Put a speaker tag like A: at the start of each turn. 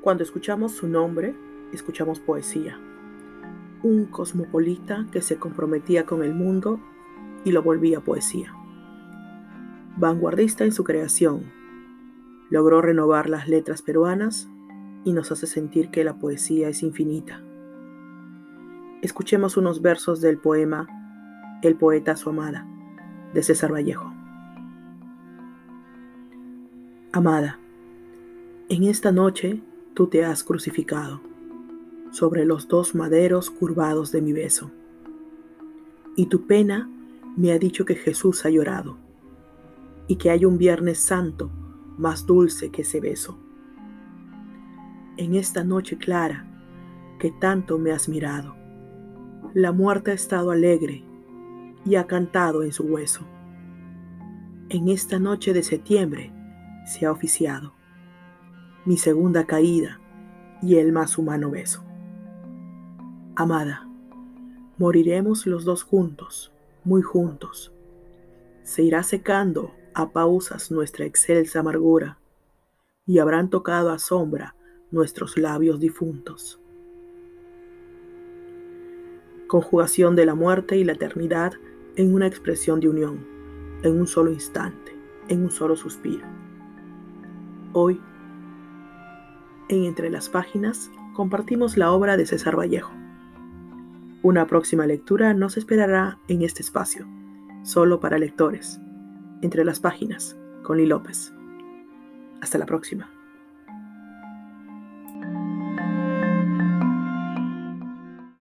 A: Cuando escuchamos su nombre, escuchamos poesía. Un cosmopolita que se comprometía con el mundo y lo volvía poesía. Vanguardista en su creación, logró renovar las letras peruanas y nos hace sentir que la poesía es infinita. Escuchemos unos versos del poema El poeta su amada, de César Vallejo. Amada, en esta noche tú te has crucificado sobre los dos maderos curvados de mi beso, y tu pena me ha dicho que Jesús ha llorado y que hay un Viernes Santo más dulce que ese beso. En esta noche clara que tanto me has mirado, la muerte ha estado alegre y ha cantado en su hueso. En esta noche de septiembre se ha oficiado mi segunda caída y el más humano beso. Amada, moriremos los dos juntos, muy juntos. Se irá secando a pausas nuestra excelsa amargura y habrán tocado a sombra nuestros labios difuntos. Conjugación de la muerte y la eternidad en una expresión de unión, en un solo instante, en un solo suspiro. Hoy en Entre las Páginas compartimos la obra de César Vallejo. Una próxima lectura nos esperará en este espacio, solo para lectores. Entre las Páginas, con Lee López. Hasta la próxima.